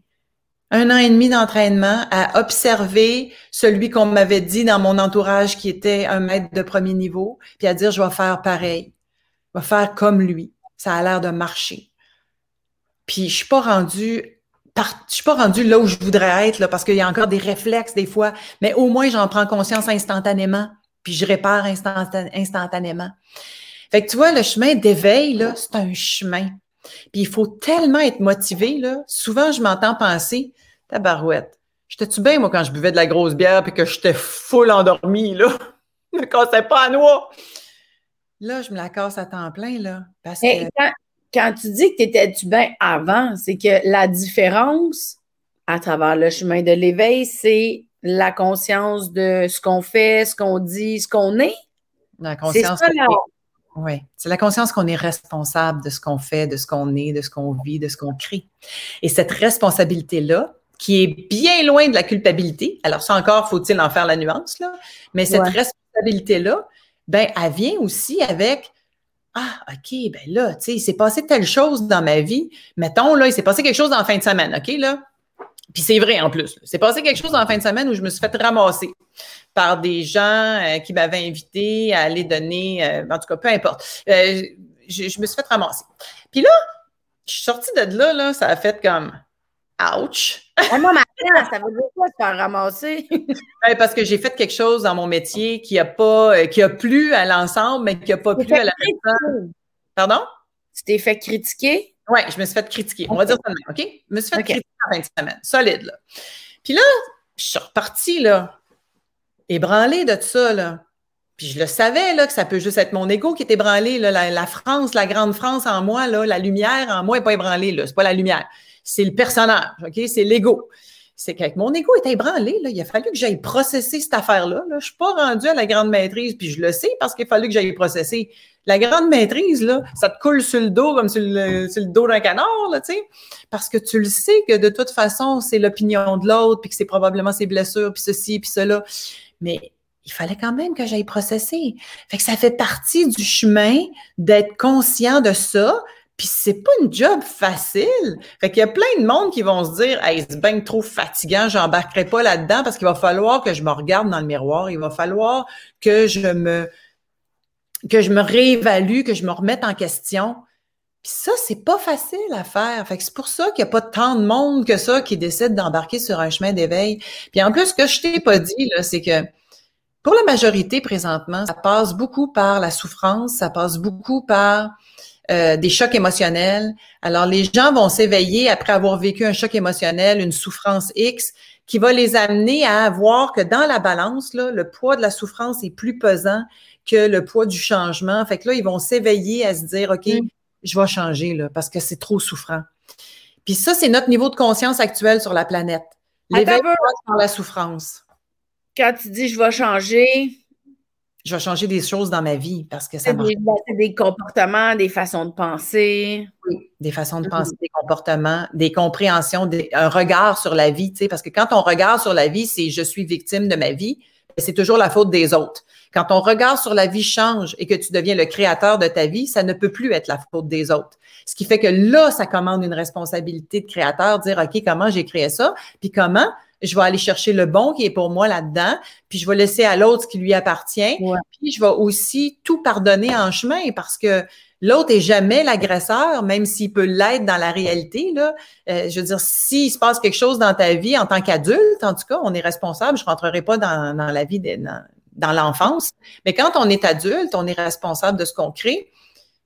Un an et demi d'entraînement à observer celui qu'on m'avait dit dans mon entourage qui était un maître de premier niveau, puis à dire je vais faire pareil. Je vais faire comme lui ça a l'air de marcher. Puis je suis pas rendue je suis pas rendue là où je voudrais être là, parce qu'il y a encore des réflexes des fois, mais au moins j'en prends conscience instantanément, puis je répare instantanément. Fait que tu vois, le chemin d'éveil, là, c'est un chemin. Puis il faut tellement être motivé, là. Souvent, je m'entends penser, ta barouette, j'étais-tu bien, moi, quand je buvais de la grosse bière puis que j'étais full endormi, là? Je me cassais pas à noix. Là, je me la casse à temps plein, là. Parce que... quand, tu dis que tu étais-tu bien avant, c'est que la différence à travers le chemin de l'éveil, c'est la conscience de ce qu'on fait, ce qu'on dit, ce qu'on est. La conscience. Oui, c'est la conscience qu'on est responsable de ce qu'on fait, de ce qu'on est, de ce qu'on vit, de ce qu'on crée. Et cette responsabilité-là, qui est bien loin de la culpabilité, alors ça encore, faut-il en faire la nuance, là, mais cette responsabilité-là, ben, elle vient aussi avec ah, OK, ben là, tu sais, il s'est passé telle chose dans ma vie. Mettons, là, il s'est passé quelque chose en fin de semaine, OK, là? Puis c'est vrai en plus. C'est passé quelque chose en fin de semaine où je me suis fait ramasser par des gens euh, qui m'avaient invité à aller donner, euh, en tout cas, peu importe. Euh, je, me suis fait ramasser. Puis là, je suis sortie de là, là, ça a fait comme Ouch! moi, ça veut dire quoi de faire ramasser? parce que j'ai fait quelque chose dans mon métier qui a pas, euh, qui a plu à l'ensemble, mais qui n'a pas plu à la personne. Pardon? Tu t'es fait critiquer? Oui, je me suis fait critiquer. On va dire ça OK? Je me suis fait critiquer en fin de semaine. Solide, là. Puis là, je suis repartie, là, ébranlée de tout ça, là. Puis je le savais, là, que ça peut juste être mon ego qui est ébranlé, là. La, France, la grande France en moi, là, la lumière en moi n'est pas ébranlée, là. C'est pas la lumière c'est le personnage, OK? C'est l'ego. C'est qu'avec mon ego était ébranlé, il a fallu que j'aille processer cette affaire-là. Là. Je ne suis pas rendue à la grande maîtrise, puis je le sais parce qu'il a fallu que j'aille processer. La grande maîtrise, là, ça te coule sur le dos comme sur le, dos d'un canard, parce que tu le sais que de toute façon, c'est l'opinion de l'autre, puis que c'est probablement ses blessures, puis ceci, puis cela. Mais il fallait quand même que j'aille processer. Fait que ça fait partie du chemin d'être conscient de ça, puis c'est pas une job facile. Fait qu'il y a plein de monde qui vont se dire Hey, c'est bien trop fatigant, j'embarquerai pas là-dedans parce qu'il va falloir que je me regarde dans le miroir, il va falloir que je me que je me réévalue, que je me remette en question. Puis ça, c'est pas facile à faire. Fait que c'est pour ça qu'il n'y a pas tant de monde que ça qui décide d'embarquer sur un chemin d'éveil. Puis en plus, ce que je t'ai pas dit, là, c'est que pour la majorité présentement, ça passe beaucoup par la souffrance, ça passe beaucoup par euh, des chocs émotionnels. Alors, les gens vont s'éveiller après avoir vécu un choc émotionnel, une souffrance X, qui va les amener à voir que dans la balance, là, le poids de la souffrance est plus pesant que le poids du changement. Fait que là, ils vont s'éveiller à se dire, OK, mm. je vais changer là, parce que c'est trop souffrant. Puis ça, c'est notre niveau de conscience actuel sur la planète. L'éveil par la souffrance. Quand tu dis je vais changer, je vais changer des choses dans ma vie parce que ça marche. Des, des comportements, des façons de penser. Oui, des façons de mm-hmm. penser, des comportements, des compréhensions, un regard sur la vie, tu sais, parce que quand on regarde sur la vie, c'est je suis victime de ma vie, c'est toujours la faute des autres. Quand ton regard sur la vie change et que tu deviens le créateur de ta vie, ça ne peut plus être la faute des autres. Ce qui fait que là, ça commande une responsabilité de créateur, dire, OK, comment j'ai créé ça? Puis comment je vais aller chercher le bon qui est pour moi là-dedans, puis je vais laisser à l'autre ce qui lui appartient. Puis je vais aussi tout pardonner en chemin parce que l'autre est jamais l'agresseur, même s'il peut l'être dans la réalité. Là. Euh, je veux dire, s'il se passe quelque chose dans ta vie en tant qu'adulte, en tout cas, on est responsable. Je rentrerai pas dans, dans la vie, de, dans, dans l'enfance, mais quand on est adulte, on est responsable de ce qu'on crée.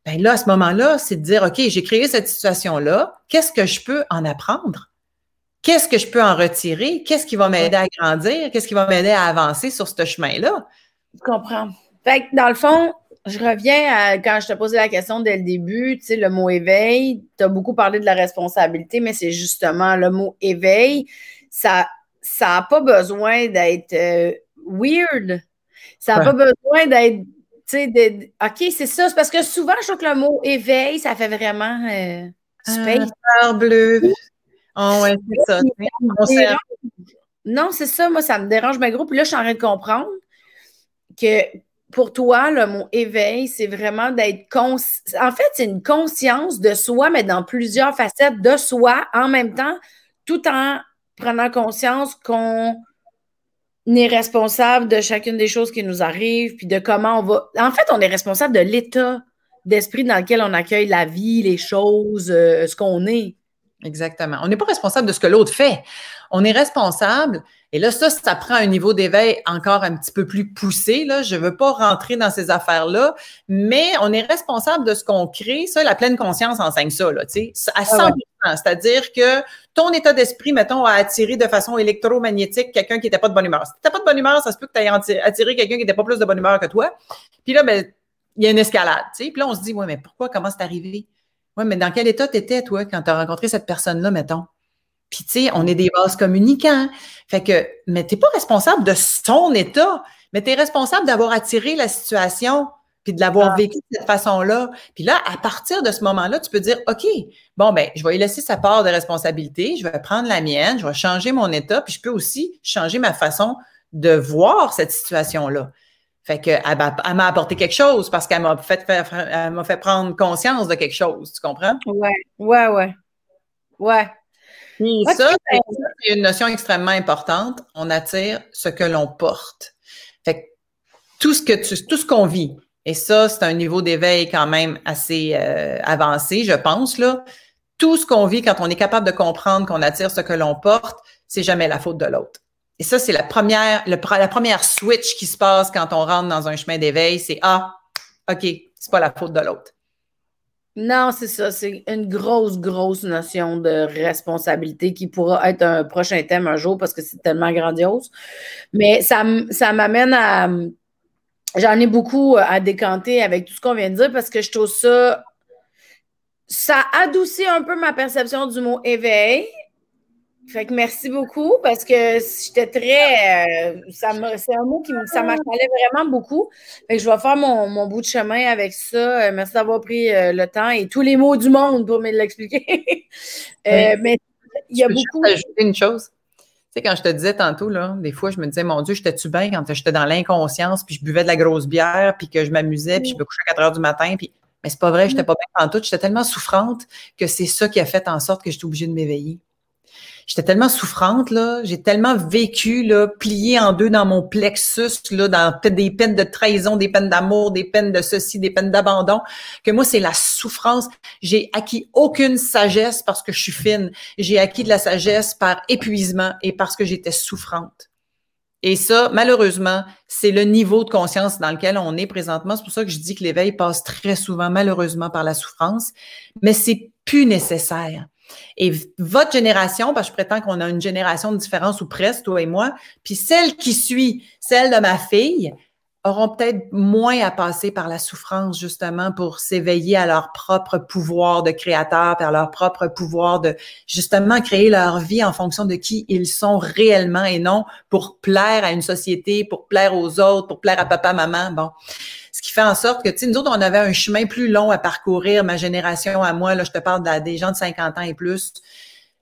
Ben là, à ce moment-là, c'est de dire, OK, j'ai créé cette situation-là, qu'est-ce que je peux en apprendre? Qu'est-ce que je peux en retirer? Qu'est-ce qui va m'aider à grandir? Qu'est-ce qui va m'aider à avancer sur ce chemin-là? Je comprends. Fait que dans le fond, je reviens à quand je te posais la question dès le début, tu sais, le mot éveil, tu as beaucoup parlé de la responsabilité, mais c'est justement le mot éveil, ça ça n'a pas besoin d'être euh, weird. Ça n'a pas besoin d'être de, OK, c'est ça. C'est parce que souvent, je trouve que le mot éveil, ça fait vraiment euh, space. Ah, bleu. Oh, ouais, c'est ça. Non, c'est ça. Moi, ça me dérange ma groupe. Puis là, je suis en train de comprendre que pour toi, le mot éveil, c'est vraiment d'être conscient. En fait, c'est une conscience de soi, mais dans plusieurs facettes de soi en même temps, tout en prenant conscience qu'on est responsable de chacune des choses qui nous arrivent, puis de comment on va. En fait, on est responsable de l'état d'esprit dans lequel on accueille la vie, les choses, euh, ce qu'on est. Exactement. On n'est pas responsable de ce que l'autre fait. On est responsable, et là, ça, ça prend un niveau d'éveil encore un petit peu plus poussé. Là. Je ne veux pas rentrer dans ces affaires-là, mais on est responsable de ce qu'on crée. Ça, la pleine conscience enseigne ça, là, à 100 ah C'est-à-dire que ton état d'esprit, mettons, a attiré de façon électromagnétique quelqu'un qui n'était pas de bonne humeur. Si tu pas de bonne humeur, ça se peut que tu aies attiré quelqu'un qui n'était pas plus de bonne humeur que toi. Puis là, ben, il y a une escalade. Puis là, on se dit, ouais, mais pourquoi, comment c'est arrivé? Oui, mais dans quel état tu étais, toi, quand tu as rencontré cette personne-là, mettons? Puis, tu sais, on est des vases communicants. Fait que, mais tu n'es pas responsable de son état, mais tu es responsable d'avoir attiré la situation puis de l'avoir ah. vécu de cette façon-là. Puis là, à partir de ce moment-là, tu peux dire, OK, bon, ben, je vais y laisser sa part de responsabilité, je vais prendre la mienne, je vais changer mon état, puis je peux aussi changer ma façon de voir cette situation-là. Fait que elle m'a apporté quelque chose parce qu'elle m'a fait, elle m'a fait prendre conscience de quelque chose, tu comprends? Ouais, ouais, ouais. Ouais. ça, c'est une notion extrêmement importante. On attire ce que l'on porte. Fait que tout ce que tu, tout ce qu'on vit, et ça, c'est un niveau d'éveil quand même assez euh, avancé, je pense, là. Tout ce qu'on vit quand on est capable de comprendre qu'on attire ce que l'on porte, c'est jamais la faute de l'autre. Et ça, c'est la première, la première switch qui se passe quand on rentre dans un chemin d'éveil, c'est Ah, OK, c'est pas la faute de l'autre. Non, c'est ça. C'est une grosse, grosse notion de responsabilité qui pourra être un prochain thème un jour parce que c'est tellement grandiose. Mais ça, ça m'amène à. J'en ai beaucoup à décanter avec tout ce qu'on vient de dire parce que je trouve ça. Ça adoucit un peu ma perception du mot éveil, fait que merci beaucoup parce que j'étais très. Euh, c'est un mot qui ça m'achalait vraiment beaucoup. Fait que je vais faire mon, bout de chemin avec ça. Euh, merci d'avoir pris euh, le temps et tous les mots du monde pour me l'expliquer. Mais il y a beaucoup. Je ajouter une chose. Tu sais, quand je te disais tantôt, là, des fois, je me disais, mon Dieu, j'étais-tu bien? Quand j'étais dans l'inconscience, puis je buvais de la grosse bière, puis que je m'amusais, puis je me couchais à 4 heures du matin, puis. Mais c'est pas vrai, j'étais pas bien en tout. J'étais tellement souffrante que c'est ça qui a fait en sorte que j'étais obligée de m'éveiller j'étais tellement souffrante, là, j'ai tellement vécu, là, plié en deux dans mon plexus, là, dans des peines de trahison, des peines d'amour, des peines de ceci, des peines d'abandon, que moi, c'est la souffrance. J'ai acquis aucune sagesse parce que je suis fine. J'ai acquis de la sagesse par épuisement et parce que j'étais souffrante. Et ça, malheureusement, c'est le niveau de conscience dans lequel on est présentement. C'est pour ça que je dis que l'éveil passe très souvent, malheureusement, par la souffrance, mais c'est plus nécessaire. Et votre génération, parce que je prétends qu'on a une génération de différence ou presque, toi et moi, puis celle qui suit, celle de ma fille, auront peut-être moins à passer par la souffrance justement pour s'éveiller à leur propre pouvoir de créateur, à leur propre pouvoir de justement créer leur vie en fonction de qui ils sont réellement et non pour plaire à une société, pour plaire aux autres, pour plaire à papa, maman. Bon, qui fait en sorte que, tu sais, nous autres, on avait un chemin plus long à parcourir, ma génération à moi, là, je te parle des gens de 50 ans et plus.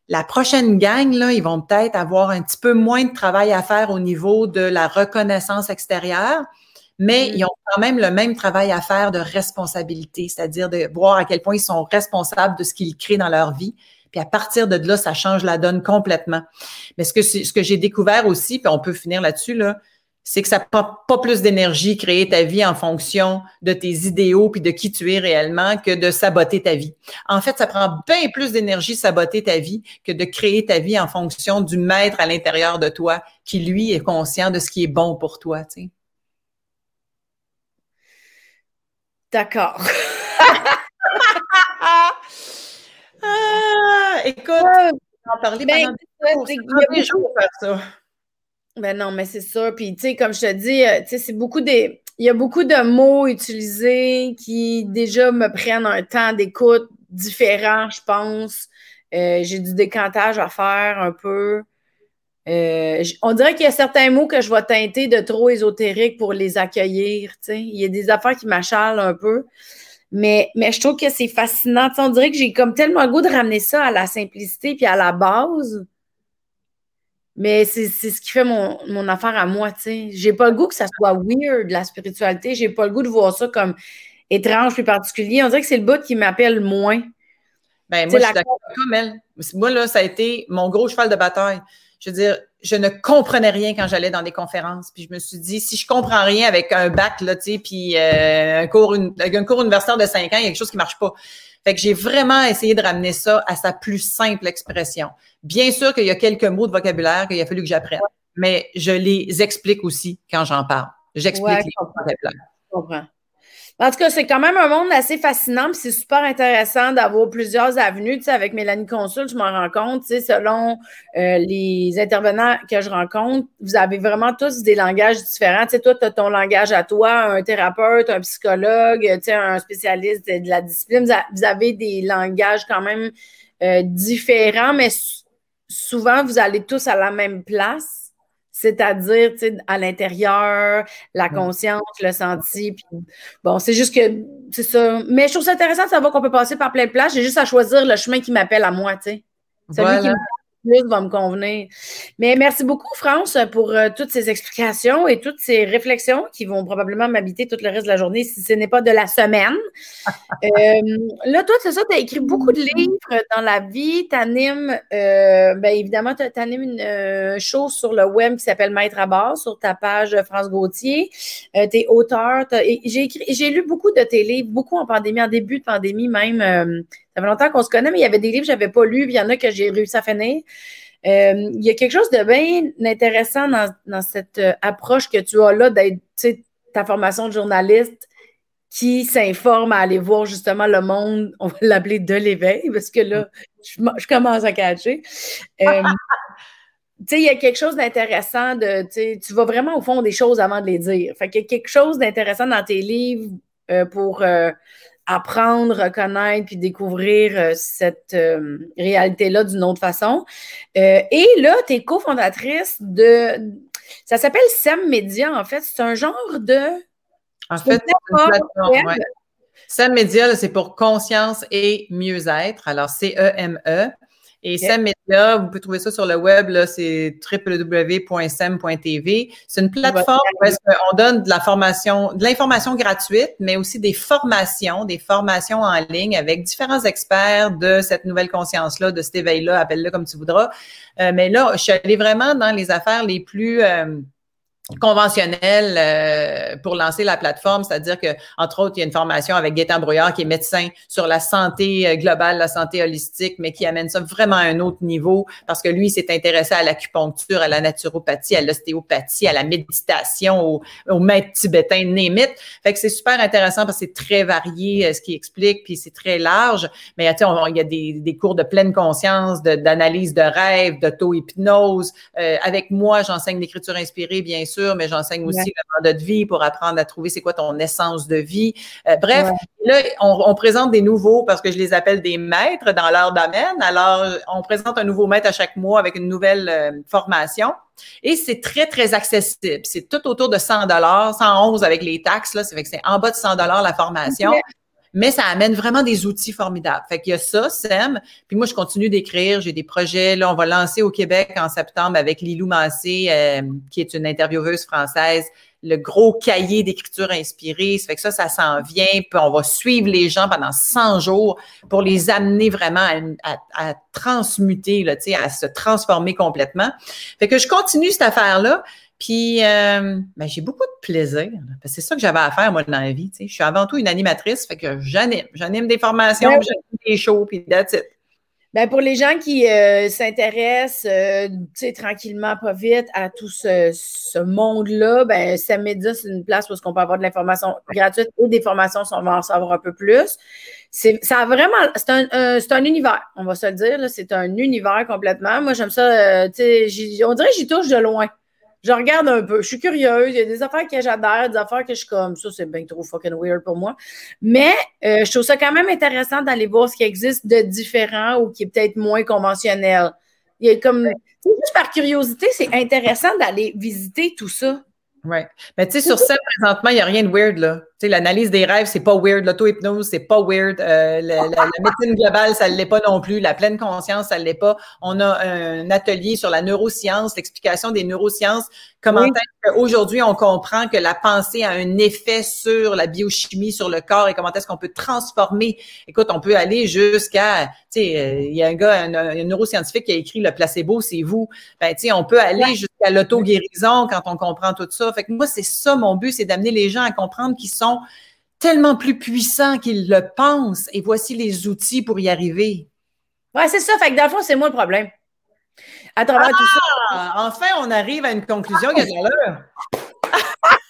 La prochaine gang, là, ils vont peut-être avoir un petit peu moins de travail à faire au niveau de la reconnaissance extérieure, mais mm. ils ont quand même le même travail à faire de responsabilité, c'est-à-dire de voir à quel point ils sont responsables de ce qu'ils créent dans leur vie, Puis à partir de là, ça change la donne complètement. Mais ce que, ce que j'ai découvert aussi, puis on peut finir là-dessus, là, c'est que ça prend pas plus d'énergie créer ta vie en fonction de tes idéaux puis de qui tu es réellement que de saboter ta vie. En fait, ça prend bien plus d'énergie saboter ta vie que de créer ta vie en fonction du maître à l'intérieur de toi qui lui est conscient de ce qui est bon pour toi, tu sais. D'accord. ah, écoute, on en parler ben, pendant des jours faire ça. Ben non, mais c'est ça. Puis, tu sais, comme je te dis, euh, tu sais, c'est beaucoup des. Il y a beaucoup de mots utilisés qui déjà me prennent un temps d'écoute différent, je pense. Euh, j'ai du décantage à faire un peu. Euh, on dirait qu'il y a certains mots que je vais teinter de trop ésotériques pour les accueillir. Tu sais. Il y a des affaires qui m'achalent un peu. Mais, mais je trouve que c'est fascinant. Tu sais, on dirait que j'ai comme tellement le goût de ramener ça à la simplicité puis à la base. Mais c'est ce qui fait mon, mon, affaire à moi, tu sais. J'ai pas le goût que ça soit weird, la spiritualité. J'ai pas le goût de voir ça comme étrange puis particulier. On dirait que c'est le bout qui m'appelle moins. Ben, moi, je suis d'accord comme elle. Moi, là, ça a été mon gros cheval de bataille. Je veux dire, je ne comprenais rien quand j'allais dans des conférences. Puis je me suis dit, si je comprends rien avec un bac, là, tu sais, puis euh, un, cours, un cours universitaire de cinq ans, il y a quelque chose qui marche pas. Fait que j'ai vraiment essayé de ramener ça à sa plus simple expression. Bien sûr qu'il y a quelques mots de vocabulaire qu'il a fallu que j'apprenne, mais je les explique aussi quand j'en parle. J'explique les mots de vocabulaire. Je comprends. En tout cas, c'est quand même un monde assez fascinant, c'est super intéressant d'avoir plusieurs avenues. Tu sais, avec Mélanie Consul, je m'en rends compte, tu sais, selon euh, les intervenants que je rencontre, vous avez vraiment tous des langages différents. Tu sais, toi, tu as ton langage à toi, un thérapeute, un psychologue, tu sais, un spécialiste de la discipline. Vous avez des langages quand même euh, différents, mais souvent, vous allez tous à la même place c'est-à-dire à l'intérieur, la conscience, le senti. bon, c'est juste que c'est ça. Mais je trouve ça intéressant de savoir qu'on peut passer par plein de places. J'ai juste à choisir le chemin qui m'appelle à moi, tu sais. Celui qui plus va me convenir. Mais merci beaucoup, France, pour euh, toutes ces explications et toutes ces réflexions qui vont probablement m'habiter tout le reste de la journée si ce n'est pas de la semaine. Euh, là, toi, c'est ça, tu as écrit beaucoup de livres dans la vie. Tu animes, euh, bien évidemment, tu animes une chose sur le web qui s'appelle Maître à bord sur ta page France Gauthier. tu es auteur. J'ai, j'ai lu beaucoup de tes livres, beaucoup en pandémie, en début de pandémie même ça fait longtemps qu'on se connaît, mais il y avait des livres que je n'avais pas lus, puis il y en a que j'ai réussi à finir. Euh, il y a quelque chose de bien intéressant dans, cette euh, approche que tu as là d'être, ta formation de journaliste qui s'informe à aller voir justement le monde, on va l'appeler de l'éveil, parce que là, je, commence à catcher. Euh, tu sais, il y a quelque chose d'intéressant de, tu vas vraiment au fond des choses avant de les dire. Fait qu'il y a quelque chose d'intéressant dans tes livres pour apprendre, reconnaître puis découvrir euh, cette euh, réalité-là d'une autre façon. Euh, et là, tu es cofondatrice de. Ça s'appelle SEM Media, en fait. C'est un genre de. En fait, c'est SEM Media, c'est pour conscience et mieux-être. Alors, C-E-M-E. e m e et SEM Media, vous pouvez trouver ça sur le web, là, c'est www.sem.tv. C'est une plateforme où on donne de la formation, de l'information gratuite, mais aussi des formations, des formations en ligne avec différents experts de cette nouvelle conscience-là, de cet éveil-là, appelle-le comme tu voudras. Euh, mais là, je suis allée vraiment dans les affaires les plus euh, conventionnel euh, pour lancer la plateforme, c'est-à-dire que entre autres, il y a une formation avec Gaétan Brouillard qui est médecin sur la santé euh, globale, la santé holistique, mais qui amène ça vraiment à un autre niveau parce que lui s'est intéressé à l'acupuncture, à la naturopathie, à l'ostéopathie, à la méditation, au, au maître tibétain, némite. Fait que c'est super intéressant parce que c'est très varié euh, ce qu'il explique, puis c'est très large. Mais tu il y a des, des, cours de pleine conscience, d'analyse de, rêve, d'auto-hypnose. avec moi, j'enseigne l'écriture inspirée, bien sûr mais j'enseigne aussi le mandat de vie pour apprendre à trouver c'est quoi ton essence de vie. Euh, bref, là, on, présente des nouveaux parce que je les appelle des maîtres dans leur domaine. Alors, on présente un nouveau maître à chaque mois avec une nouvelle euh, formation. Et c'est très, très accessible. C'est tout autour de 100 dollars, 111 avec les taxes. Là, c'est c'est en bas de 100 dollars la formation mais ça amène vraiment des outils formidables. Fait qu'il y a ça, SEM. Puis moi, je continue d'écrire. J'ai des projets. Là, on va lancer au Québec en septembre avec Lilou Massé, euh, qui est une intervieweuse française le gros cahier d'écriture inspirée. Ça fait que ça, ça s'en vient. Puis on va suivre les gens pendant 100 jours pour les amener vraiment à, à, transmuter, là, à se transformer complètement. Fait que je continue cette affaire-là. Puis, euh, ben, j'ai beaucoup de plaisir. C'est ça que j'avais à faire, moi, dans la vie. Je suis avant tout une animatrice, fait que j'anime. J'anime des formations, j'anime des shows, puis that's it. Ben pour les gens qui euh, s'intéressent euh, tranquillement, pas vite, à tout ce, ce monde-là, ben Samédia, c'est une place où on peut avoir de l'information gratuite et des formations si on va en savoir un peu plus. C'est ça a vraiment c'est un, c'est un univers, on va se le dire. C'est un univers complètement. Moi, j'aime ça, tu sais, on dirait que j'y touche de loin je regarde un peu. Je suis curieuse. Il y a des affaires que j'adore, des affaires que je suis comme ça, c'est bien trop fucking weird pour moi. Mais euh, je trouve ça quand même intéressant d'aller voir ce qui existe de différent ou qui est peut-être moins conventionnel. Il y a comme juste par curiosité, c'est intéressant d'aller visiter tout ça. Oui. Mais tu sais, sur ça, présentement, il n'y a rien de weird, là. Tu sais, l'analyse des rêves, c'est pas weird. L'auto-hypnose, c'est pas weird. Euh, la, médecine globale, ça ne l'est pas non plus. La pleine conscience, ça ne l'est pas. On a un atelier sur la neuroscience, l'explication des neurosciences. Comment est-ce qu'aujourd'hui, on comprend que la pensée a un effet sur la biochimie, sur le corps et comment est-ce qu'on peut transformer? Écoute, on peut aller jusqu'à, tu sais, euh, il y a un gars, un, neuroscientifique qui a écrit le placebo, c'est vous. Ben, tu sais, on peut aller jusqu'à l'auto-guérison quand on comprend tout ça. Fait que moi, c'est ça mon but, c'est d'amener les gens à comprendre qu'ils sont tellement plus puissants qu'ils le pensent et voici les outils pour y arriver. Ouais, c'est ça. Fait que dans le fond, c'est moi le problème. À travers tout ça. Ah! Enfin, on arrive à une conclusion, l'heure.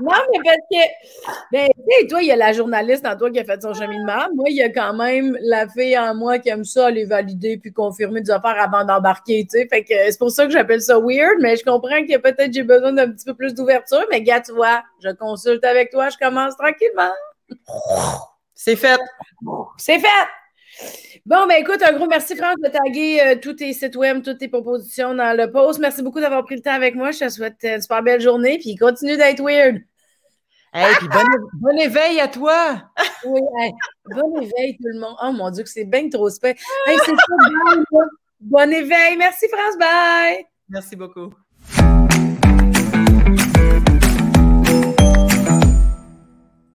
non, mais parce que, ben, tu sais, toi, il y a la journaliste en toi qui a fait son cheminement. Moi, il y a quand même la fille en moi qui aime ça, aller valider puis confirmer des affaires avant d'embarquer, tu sais. Fait que c'est pour ça que j'appelle ça weird, mais je comprends que peut-être j'ai besoin d'un petit peu plus d'ouverture. Mais gars, tu vois, je consulte avec toi, je commence tranquillement. C'est fait. C'est fait. Bon, ben écoute, un gros merci, France, de taguer euh, tous tes sites web, toutes tes propositions dans le post. Merci beaucoup d'avoir pris le temps avec moi. Je te souhaite une super belle journée, puis continue d'être weird. Hey, puis bon, éveil à toi! oui, bon éveil tout le monde. Oh mon Dieu, que c'est bien trop spé. Hey, c'est bon éveil. Merci, France. Bye! Merci beaucoup.